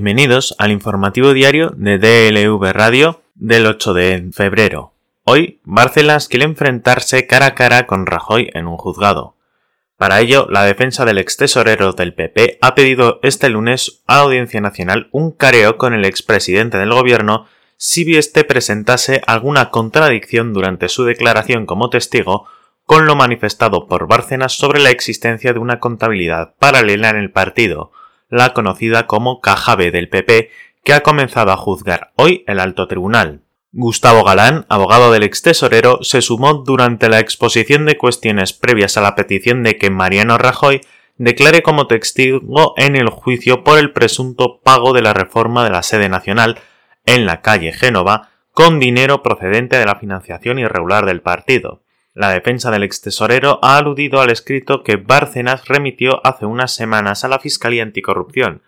Bienvenidos al informativo diario de DLV Radio del 8 de febrero. Hoy, Bárcenas quiere enfrentarse cara a cara con Rajoy en un juzgado. Para ello, la defensa del ex tesorero del PP ha pedido este lunes a la Audiencia Nacional un careo con el expresidente del gobierno si éste presentase alguna contradicción durante su declaración como testigo con lo manifestado por Bárcenas sobre la existencia de una contabilidad paralela en el partido, la conocida como Caja B del PP, que ha comenzado a juzgar hoy el alto tribunal. Gustavo Galán, abogado del ex tesorero, se sumó durante la exposición de cuestiones previas a la petición de que Mariano Rajoy declare como testigo en el juicio por el presunto pago de la reforma de la sede nacional en la calle Génova con dinero procedente de la financiación irregular del partido. La defensa del ex tesorero ha aludido al escrito que Bárcenas remitió hace unas semanas a la Fiscalía Anticorrupción,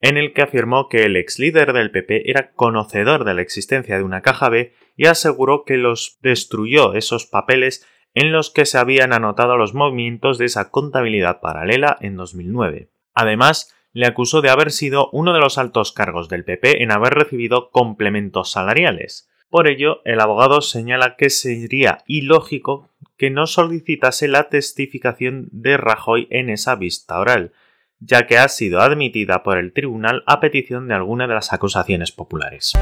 en el que afirmó que el ex líder del PP era conocedor de la existencia de una caja B y aseguró que los destruyó esos papeles en los que se habían anotado los movimientos de esa contabilidad paralela en 2009. Además, le acusó de haber sido uno de los altos cargos del PP en haber recibido complementos salariales. Por ello, el abogado señala que sería ilógico que no solicitase la testificación de Rajoy en esa vista oral, ya que ha sido admitida por el tribunal a petición de alguna de las acusaciones populares.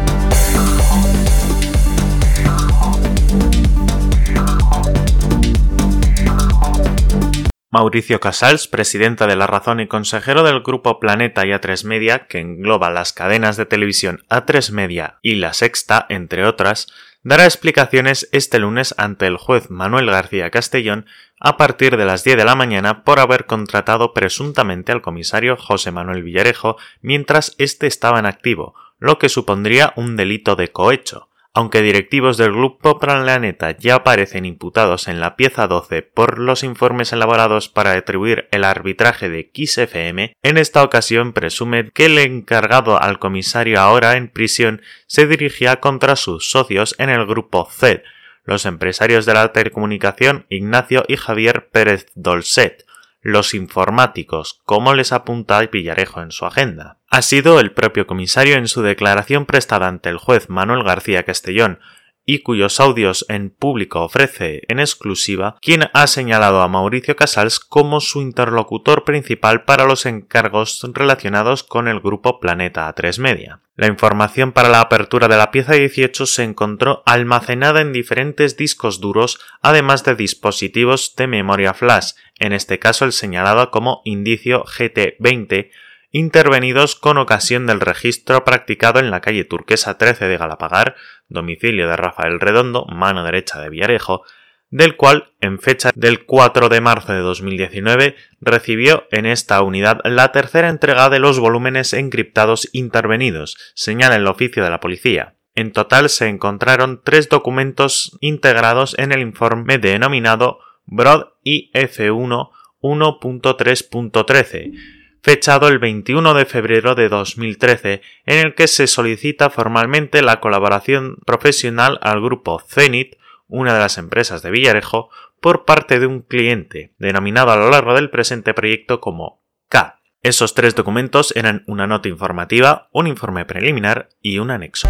Mauricio Casals, presidenta de La Razón y consejero del grupo Planeta y A3 Media, que engloba las cadenas de televisión A3 Media y La Sexta, entre otras, dará explicaciones este lunes ante el juez Manuel García Castellón a partir de las 10 de la mañana por haber contratado presuntamente al comisario José Manuel Villarejo mientras éste estaba en activo, lo que supondría un delito de cohecho aunque directivos del Grupo Planeta ya aparecen imputados en la pieza 12 por los informes elaborados para atribuir el arbitraje de XFM, en esta ocasión presume que el encargado al comisario ahora en prisión se dirigía contra sus socios en el Grupo Z, los empresarios de la telecomunicación Ignacio y Javier Pérez Dolcet, los informáticos, como les apunta Villarejo en su agenda. Ha sido el propio comisario en su declaración prestada ante el juez Manuel García Castellón, y cuyos audios en público ofrece en exclusiva, quien ha señalado a Mauricio Casals como su interlocutor principal para los encargos relacionados con el grupo Planeta A3 Media. La información para la apertura de la pieza 18 se encontró almacenada en diferentes discos duros, además de dispositivos de memoria flash, en este caso el señalado como indicio GT20, intervenidos con ocasión del registro practicado en la calle Turquesa 13 de Galapagar, domicilio de Rafael Redondo, mano derecha de Villarejo, del cual, en fecha del 4 de marzo de 2019, recibió en esta unidad la tercera entrega de los volúmenes encriptados intervenidos, señala el oficio de la policía. En total se encontraron tres documentos integrados en el informe denominado Broad IF1 1.3.13, fechado el 21 de febrero de 2013, en el que se solicita formalmente la colaboración profesional al grupo Zenit, una de las empresas de Villarejo, por parte de un cliente, denominado a lo largo del presente proyecto como K. Esos tres documentos eran una nota informativa, un informe preliminar y un anexo.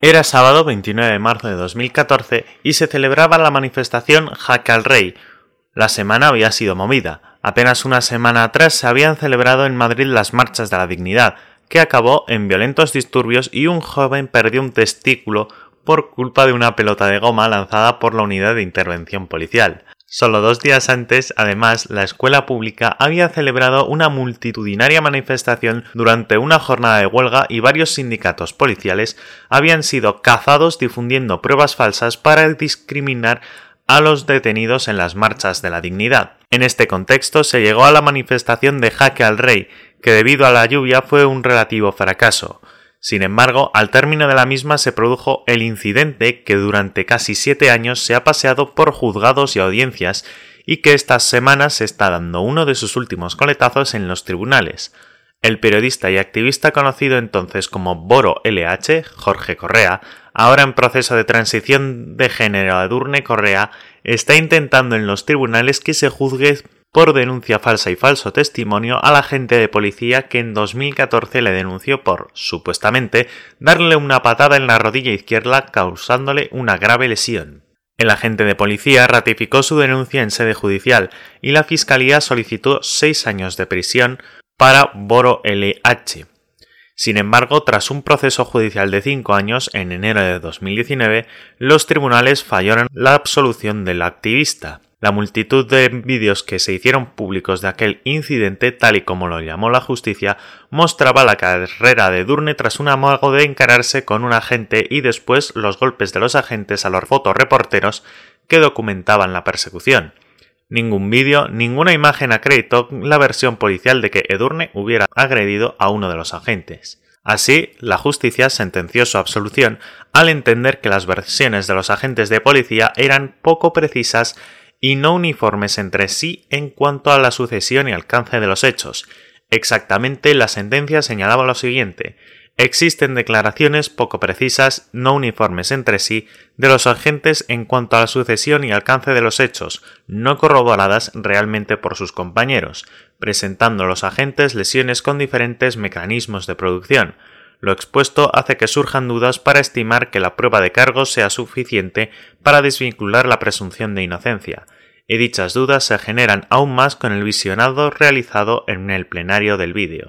Era sábado 29 de marzo de 2014 y se celebraba la manifestación Jaque al Rey. La semana había sido movida. Apenas una semana atrás se habían celebrado en Madrid las marchas de la dignidad, que acabó en violentos disturbios y un joven perdió un testículo por culpa de una pelota de goma lanzada por la unidad de intervención policial. Solo dos días antes, además, la escuela pública había celebrado una multitudinaria manifestación durante una jornada de huelga y varios sindicatos policiales habían sido cazados difundiendo pruebas falsas para discriminar a los detenidos en las marchas de la dignidad. En este contexto se llegó a la manifestación de Jaque al Rey, que debido a la lluvia fue un relativo fracaso. Sin embargo, al término de la misma se produjo el incidente que durante casi siete años se ha paseado por juzgados y audiencias y que estas semanas se está dando uno de sus últimos coletazos en los tribunales. El periodista y activista conocido entonces como Boro LH, Jorge Correa, ahora en proceso de transición de género Edurne Correa, está intentando en los tribunales que se juzgue por denuncia falsa y falso testimonio al agente de policía que en 2014 le denunció por, supuestamente, darle una patada en la rodilla izquierda causándole una grave lesión. El agente de policía ratificó su denuncia en sede judicial y la Fiscalía solicitó seis años de prisión para Boro LH. Sin embargo, tras un proceso judicial de cinco años, en enero de 2019, los tribunales fallaron la absolución del activista. La multitud de vídeos que se hicieron públicos de aquel incidente, tal y como lo llamó la justicia, mostraba la carrera de Durne tras un amago de encararse con un agente y después los golpes de los agentes a los fotoreporteros que documentaban la persecución. Ningún vídeo, ninguna imagen acreditó la versión policial de que Edurne hubiera agredido a uno de los agentes. Así, la justicia sentenció su absolución al entender que las versiones de los agentes de policía eran poco precisas y no uniformes entre sí en cuanto a la sucesión y alcance de los hechos. Exactamente la sentencia señalaba lo siguiente Existen declaraciones poco precisas, no uniformes entre sí, de los agentes en cuanto a la sucesión y alcance de los hechos, no corroboradas realmente por sus compañeros, presentando los agentes lesiones con diferentes mecanismos de producción. Lo expuesto hace que surjan dudas para estimar que la prueba de cargo sea suficiente para desvincular la presunción de inocencia, y dichas dudas se generan aún más con el visionado realizado en el plenario del vídeo.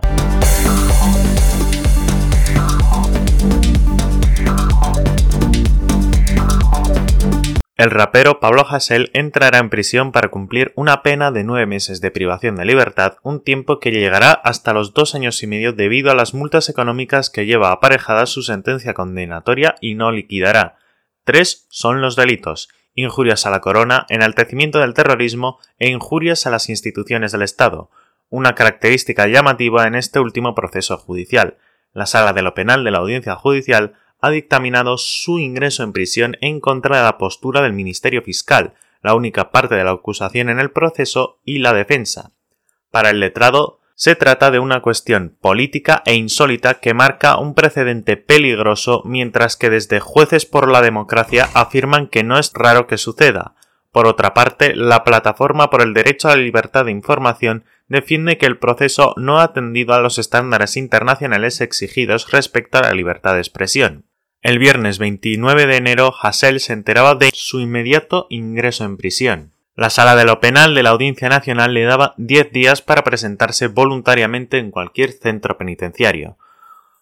El rapero Pablo Hasél entrará en prisión para cumplir una pena de nueve meses de privación de libertad, un tiempo que llegará hasta los dos años y medio debido a las multas económicas que lleva aparejadas su sentencia condenatoria y no liquidará. Tres son los delitos injurias a la corona, enaltecimiento del terrorismo e injurias a las instituciones del Estado, una característica llamativa en este último proceso judicial. La sala de lo penal de la audiencia judicial ha dictaminado su ingreso en prisión en contra de la postura del Ministerio Fiscal, la única parte de la acusación en el proceso y la defensa. Para el letrado, se trata de una cuestión política e insólita que marca un precedente peligroso mientras que desde jueces por la democracia afirman que no es raro que suceda. Por otra parte, la Plataforma por el Derecho a la Libertad de Información defiende que el proceso no ha atendido a los estándares internacionales exigidos respecto a la libertad de expresión. El viernes 29 de enero, Hassel se enteraba de su inmediato ingreso en prisión. La sala de lo penal de la Audiencia Nacional le daba 10 días para presentarse voluntariamente en cualquier centro penitenciario.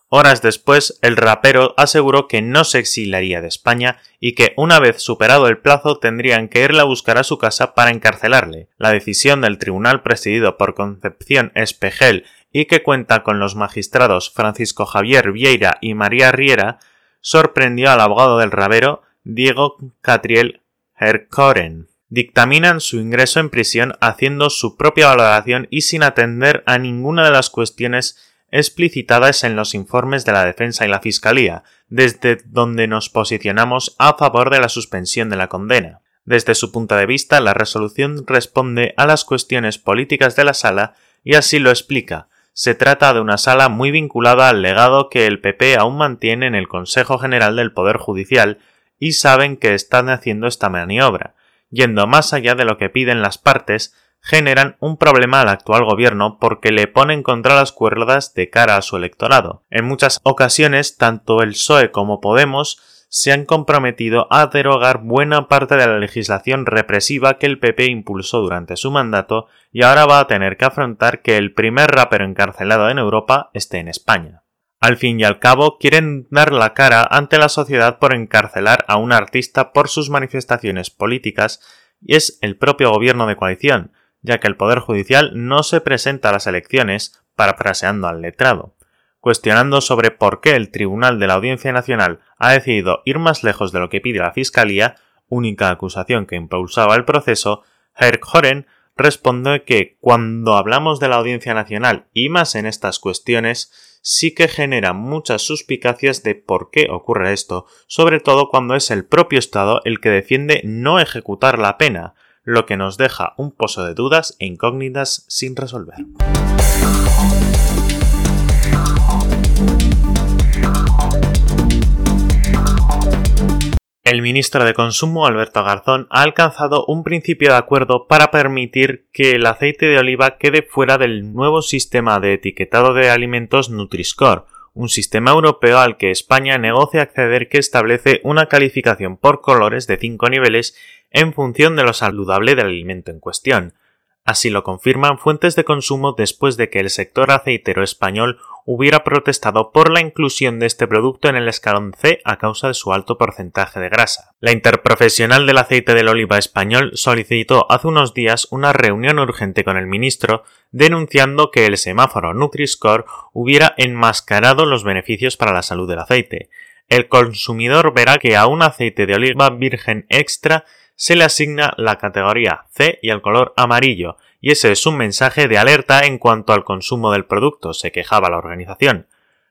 Horas después, el rapero aseguró que no se exiliaría de España y que una vez superado el plazo tendrían que irle a buscar a su casa para encarcelarle. La decisión del tribunal presidido por Concepción Espejel y que cuenta con los magistrados Francisco Javier Vieira y María Riera sorprendió al abogado del rabero Diego Catriel Herkoren. Dictaminan su ingreso en prisión haciendo su propia valoración y sin atender a ninguna de las cuestiones explicitadas en los informes de la defensa y la fiscalía, desde donde nos posicionamos a favor de la suspensión de la condena. Desde su punto de vista, la resolución responde a las cuestiones políticas de la sala y así lo explica, se trata de una sala muy vinculada al legado que el PP aún mantiene en el Consejo General del Poder Judicial y saben que están haciendo esta maniobra. Yendo más allá de lo que piden las partes, generan un problema al actual gobierno porque le ponen contra las cuerdas de cara a su electorado. En muchas ocasiones, tanto el PSOE como Podemos se han comprometido a derogar buena parte de la legislación represiva que el PP impulsó durante su mandato y ahora va a tener que afrontar que el primer rapero encarcelado en Europa esté en España. Al fin y al cabo, quieren dar la cara ante la sociedad por encarcelar a un artista por sus manifestaciones políticas y es el propio gobierno de coalición, ya que el Poder Judicial no se presenta a las elecciones parafraseando al letrado cuestionando sobre por qué el Tribunal de la Audiencia Nacional ha decidido ir más lejos de lo que pide la Fiscalía, única acusación que impulsaba el proceso, Herr Horen responde que cuando hablamos de la Audiencia Nacional y más en estas cuestiones, sí que genera muchas suspicacias de por qué ocurre esto, sobre todo cuando es el propio Estado el que defiende no ejecutar la pena, lo que nos deja un pozo de dudas e incógnitas sin resolver. El ministro de Consumo, Alberto Garzón, ha alcanzado un principio de acuerdo para permitir que el aceite de oliva quede fuera del nuevo sistema de etiquetado de alimentos Nutri-Score, un sistema europeo al que España negocia acceder que establece una calificación por colores de cinco niveles en función de lo saludable del alimento en cuestión. Así lo confirman fuentes de consumo después de que el sector aceitero español hubiera protestado por la inclusión de este producto en el escalón C a causa de su alto porcentaje de grasa. La interprofesional del aceite de oliva español solicitó hace unos días una reunión urgente con el ministro denunciando que el semáforo Nutri-Score hubiera enmascarado los beneficios para la salud del aceite. El consumidor verá que a un aceite de oliva virgen extra se le asigna la categoría C y el color amarillo, y ese es un mensaje de alerta en cuanto al consumo del producto, se quejaba la organización.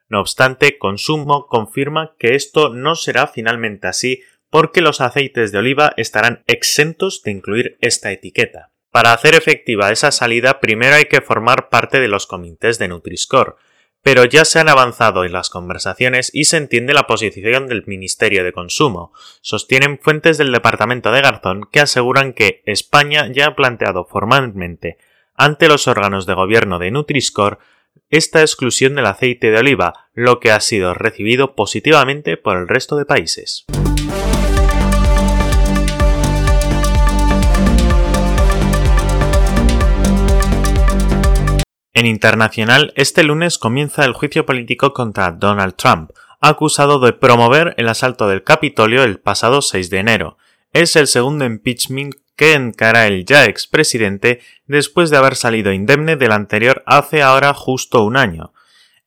No obstante, Consumo confirma que esto no será finalmente así porque los aceites de oliva estarán exentos de incluir esta etiqueta. Para hacer efectiva esa salida, primero hay que formar parte de los comités de Nutri-Score, pero ya se han avanzado en las conversaciones y se entiende la posición del Ministerio de Consumo. Sostienen fuentes del Departamento de Garzón que aseguran que España ya ha planteado formalmente ante los órganos de gobierno de Nutriscore esta exclusión del aceite de oliva, lo que ha sido recibido positivamente por el resto de países. En internacional, este lunes comienza el juicio político contra Donald Trump, acusado de promover el asalto del Capitolio el pasado 6 de enero. Es el segundo impeachment que encara el ya expresidente después de haber salido indemne del anterior hace ahora justo un año.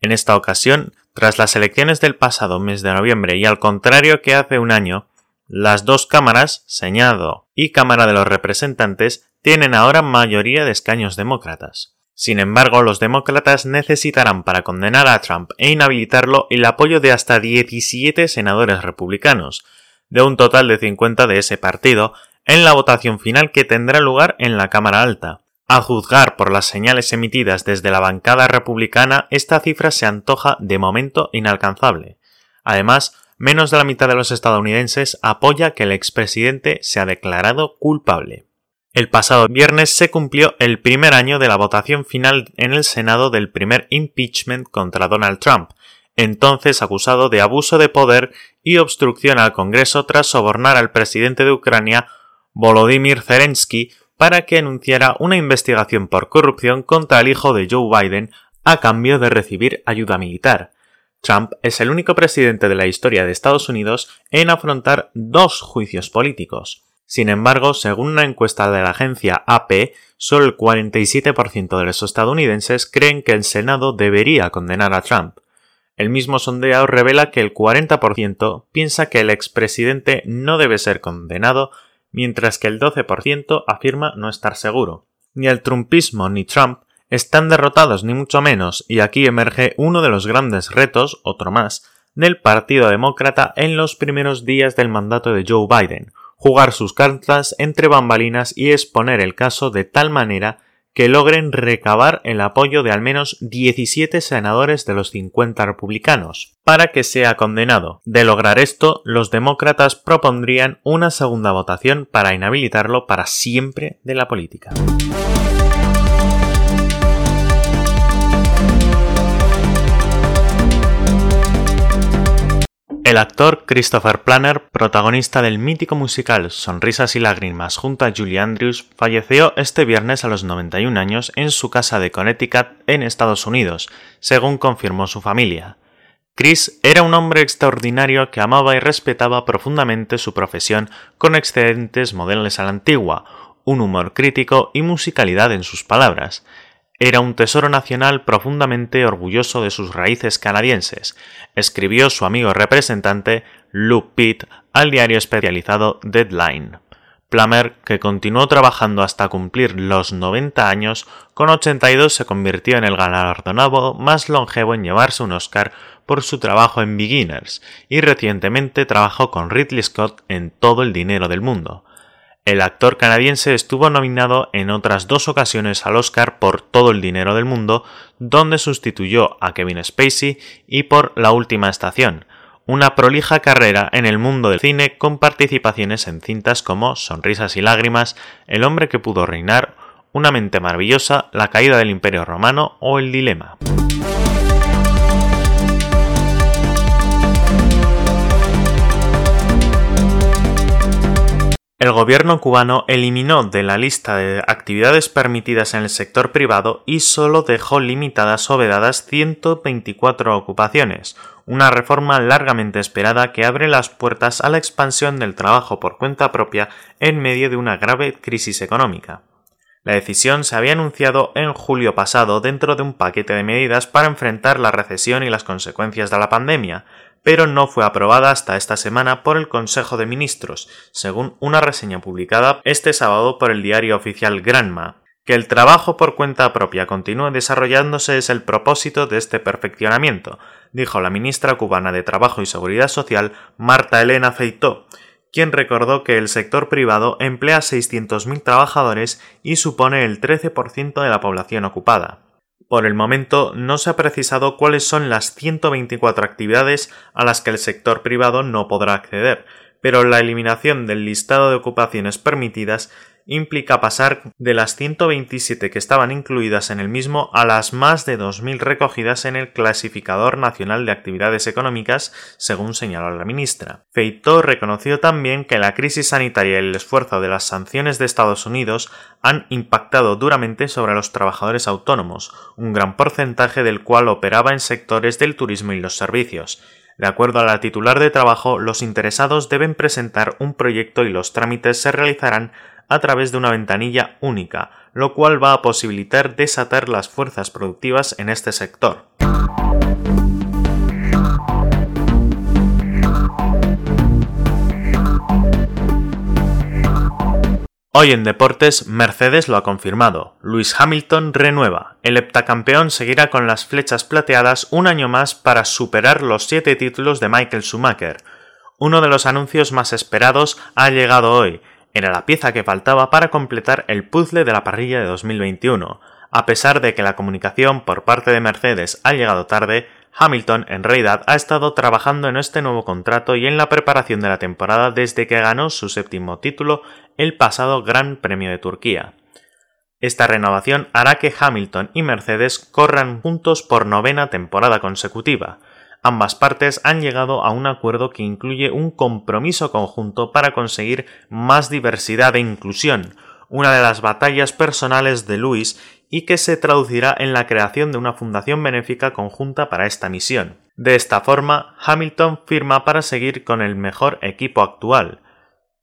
En esta ocasión, tras las elecciones del pasado mes de noviembre y al contrario que hace un año, las dos cámaras, Señado y Cámara de los Representantes, tienen ahora mayoría de escaños demócratas. Sin embargo, los demócratas necesitarán para condenar a Trump e inhabilitarlo el apoyo de hasta 17 senadores republicanos, de un total de 50 de ese partido, en la votación final que tendrá lugar en la Cámara Alta. A juzgar por las señales emitidas desde la bancada republicana, esta cifra se antoja de momento inalcanzable. Además, menos de la mitad de los estadounidenses apoya que el expresidente sea declarado culpable. El pasado viernes se cumplió el primer año de la votación final en el Senado del primer impeachment contra Donald Trump, entonces acusado de abuso de poder y obstrucción al Congreso tras sobornar al presidente de Ucrania, Volodymyr Zelensky, para que anunciara una investigación por corrupción contra el hijo de Joe Biden a cambio de recibir ayuda militar. Trump es el único presidente de la historia de Estados Unidos en afrontar dos juicios políticos. Sin embargo, según una encuesta de la agencia AP, solo el 47% de los estadounidenses creen que el Senado debería condenar a Trump. El mismo sondeo revela que el 40% piensa que el expresidente no debe ser condenado, mientras que el 12% afirma no estar seguro. Ni el trumpismo ni Trump están derrotados ni mucho menos, y aquí emerge uno de los grandes retos, otro más, del Partido Demócrata en los primeros días del mandato de Joe Biden, jugar sus cartas entre bambalinas y exponer el caso de tal manera que logren recabar el apoyo de al menos 17 senadores de los 50 republicanos para que sea condenado. De lograr esto, los demócratas propondrían una segunda votación para inhabilitarlo para siempre de la política. El actor Christopher Planner, protagonista del mítico musical Sonrisas y Lágrimas junto a Julie Andrews, falleció este viernes a los 91 años en su casa de Connecticut en Estados Unidos, según confirmó su familia. Chris era un hombre extraordinario que amaba y respetaba profundamente su profesión con excelentes modelos a la antigua, un humor crítico y musicalidad en sus palabras. Era un tesoro nacional profundamente orgulloso de sus raíces canadienses, escribió su amigo representante Luke Pitt al diario especializado Deadline. Plummer, que continuó trabajando hasta cumplir los 90 años, con 82 se convirtió en el galardonado más longevo en llevarse un Oscar por su trabajo en Beginners, y recientemente trabajó con Ridley Scott en Todo el dinero del mundo. El actor canadiense estuvo nominado en otras dos ocasiones al Oscar por Todo el Dinero del Mundo, donde sustituyó a Kevin Spacey, y por La Última Estación, una prolija carrera en el mundo del cine con participaciones en cintas como Sonrisas y Lágrimas, El hombre que pudo reinar, Una mente maravillosa, La caída del Imperio Romano o El Dilema. El gobierno cubano eliminó de la lista de actividades permitidas en el sector privado y solo dejó limitadas o vedadas 124 ocupaciones, una reforma largamente esperada que abre las puertas a la expansión del trabajo por cuenta propia en medio de una grave crisis económica. La decisión se había anunciado en julio pasado dentro de un paquete de medidas para enfrentar la recesión y las consecuencias de la pandemia, pero no fue aprobada hasta esta semana por el Consejo de Ministros, según una reseña publicada este sábado por el diario oficial Granma. Que el trabajo por cuenta propia continúe desarrollándose es el propósito de este perfeccionamiento, dijo la ministra cubana de Trabajo y Seguridad Social, Marta Elena Feitó, quien recordó que el sector privado emplea 600.000 trabajadores y supone el 13% de la población ocupada. Por el momento no se ha precisado cuáles son las 124 actividades a las que el sector privado no podrá acceder, pero la eliminación del listado de ocupaciones permitidas implica pasar de las 127 que estaban incluidas en el mismo a las más de 2.000 recogidas en el Clasificador Nacional de Actividades Económicas, según señaló la ministra. Feito reconoció también que la crisis sanitaria y el esfuerzo de las sanciones de Estados Unidos han impactado duramente sobre los trabajadores autónomos, un gran porcentaje del cual operaba en sectores del turismo y los servicios. De acuerdo a la titular de trabajo, los interesados deben presentar un proyecto y los trámites se realizarán a través de una ventanilla única, lo cual va a posibilitar desatar las fuerzas productivas en este sector. Hoy en deportes, Mercedes lo ha confirmado. Luis Hamilton renueva. El heptacampeón seguirá con las flechas plateadas un año más para superar los siete títulos de Michael Schumacher. Uno de los anuncios más esperados ha llegado hoy. Era la pieza que faltaba para completar el puzzle de la parrilla de 2021. A pesar de que la comunicación por parte de Mercedes ha llegado tarde, Hamilton en realidad ha estado trabajando en este nuevo contrato y en la preparación de la temporada desde que ganó su séptimo título el pasado Gran Premio de Turquía. Esta renovación hará que Hamilton y Mercedes corran juntos por novena temporada consecutiva, ambas partes han llegado a un acuerdo que incluye un compromiso conjunto para conseguir más diversidad e inclusión, una de las batallas personales de Luis y que se traducirá en la creación de una fundación benéfica conjunta para esta misión. De esta forma, Hamilton firma para seguir con el mejor equipo actual.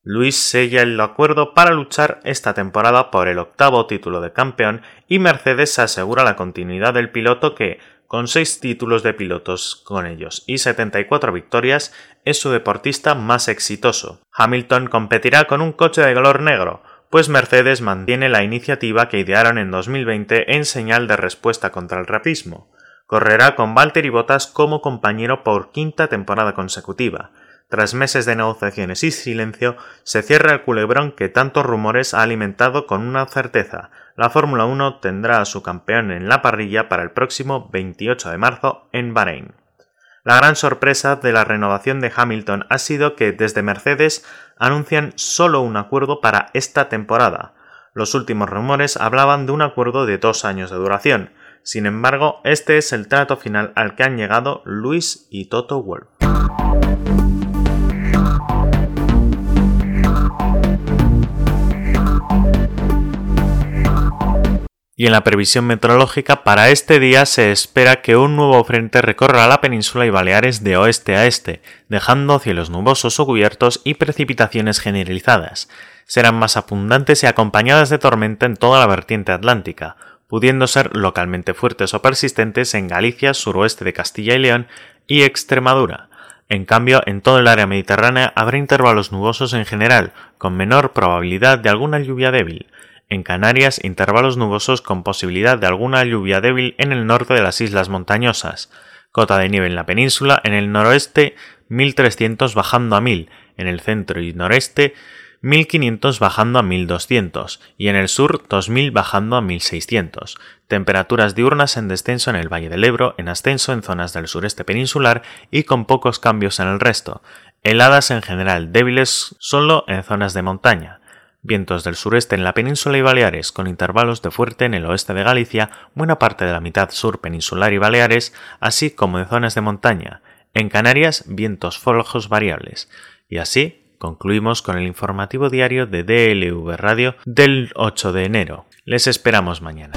Luis sella el acuerdo para luchar esta temporada por el octavo título de campeón y Mercedes se asegura la continuidad del piloto que, con seis títulos de pilotos con ellos y 74 victorias, es su deportista más exitoso. Hamilton competirá con un coche de color negro, pues Mercedes mantiene la iniciativa que idearon en 2020 en señal de respuesta contra el rapismo. Correrá con Valtteri Bottas como compañero por quinta temporada consecutiva. Tras meses de negociaciones y silencio, se cierra el culebrón que tantos rumores ha alimentado con una certeza. La Fórmula 1 tendrá a su campeón en la parrilla para el próximo 28 de marzo en Bahrein. La gran sorpresa de la renovación de Hamilton ha sido que desde Mercedes anuncian solo un acuerdo para esta temporada. Los últimos rumores hablaban de un acuerdo de dos años de duración. Sin embargo, este es el trato final al que han llegado Luis y Toto Wolff. Y en la previsión meteorológica para este día se espera que un nuevo frente recorra la península y Baleares de oeste a este, dejando cielos nubosos o cubiertos y precipitaciones generalizadas. Serán más abundantes y acompañadas de tormenta en toda la vertiente atlántica, pudiendo ser localmente fuertes o persistentes en Galicia, suroeste de Castilla y León y Extremadura. En cambio, en todo el área mediterránea habrá intervalos nubosos en general, con menor probabilidad de alguna lluvia débil. En Canarias, intervalos nubosos con posibilidad de alguna lluvia débil en el norte de las islas montañosas. Cota de nieve en la península, en el noroeste 1300 bajando a 1000, en el centro y noreste 1500 bajando a 1200 y en el sur 2000 bajando a 1600. Temperaturas diurnas en descenso en el Valle del Ebro, en ascenso en zonas del sureste peninsular y con pocos cambios en el resto. Heladas en general débiles solo en zonas de montaña. Vientos del sureste en la península y Baleares, con intervalos de fuerte en el oeste de Galicia, buena parte de la mitad sur peninsular y Baleares, así como en zonas de montaña. En Canarias, vientos flojos variables. Y así, concluimos con el informativo diario de DLV Radio del 8 de enero. Les esperamos mañana.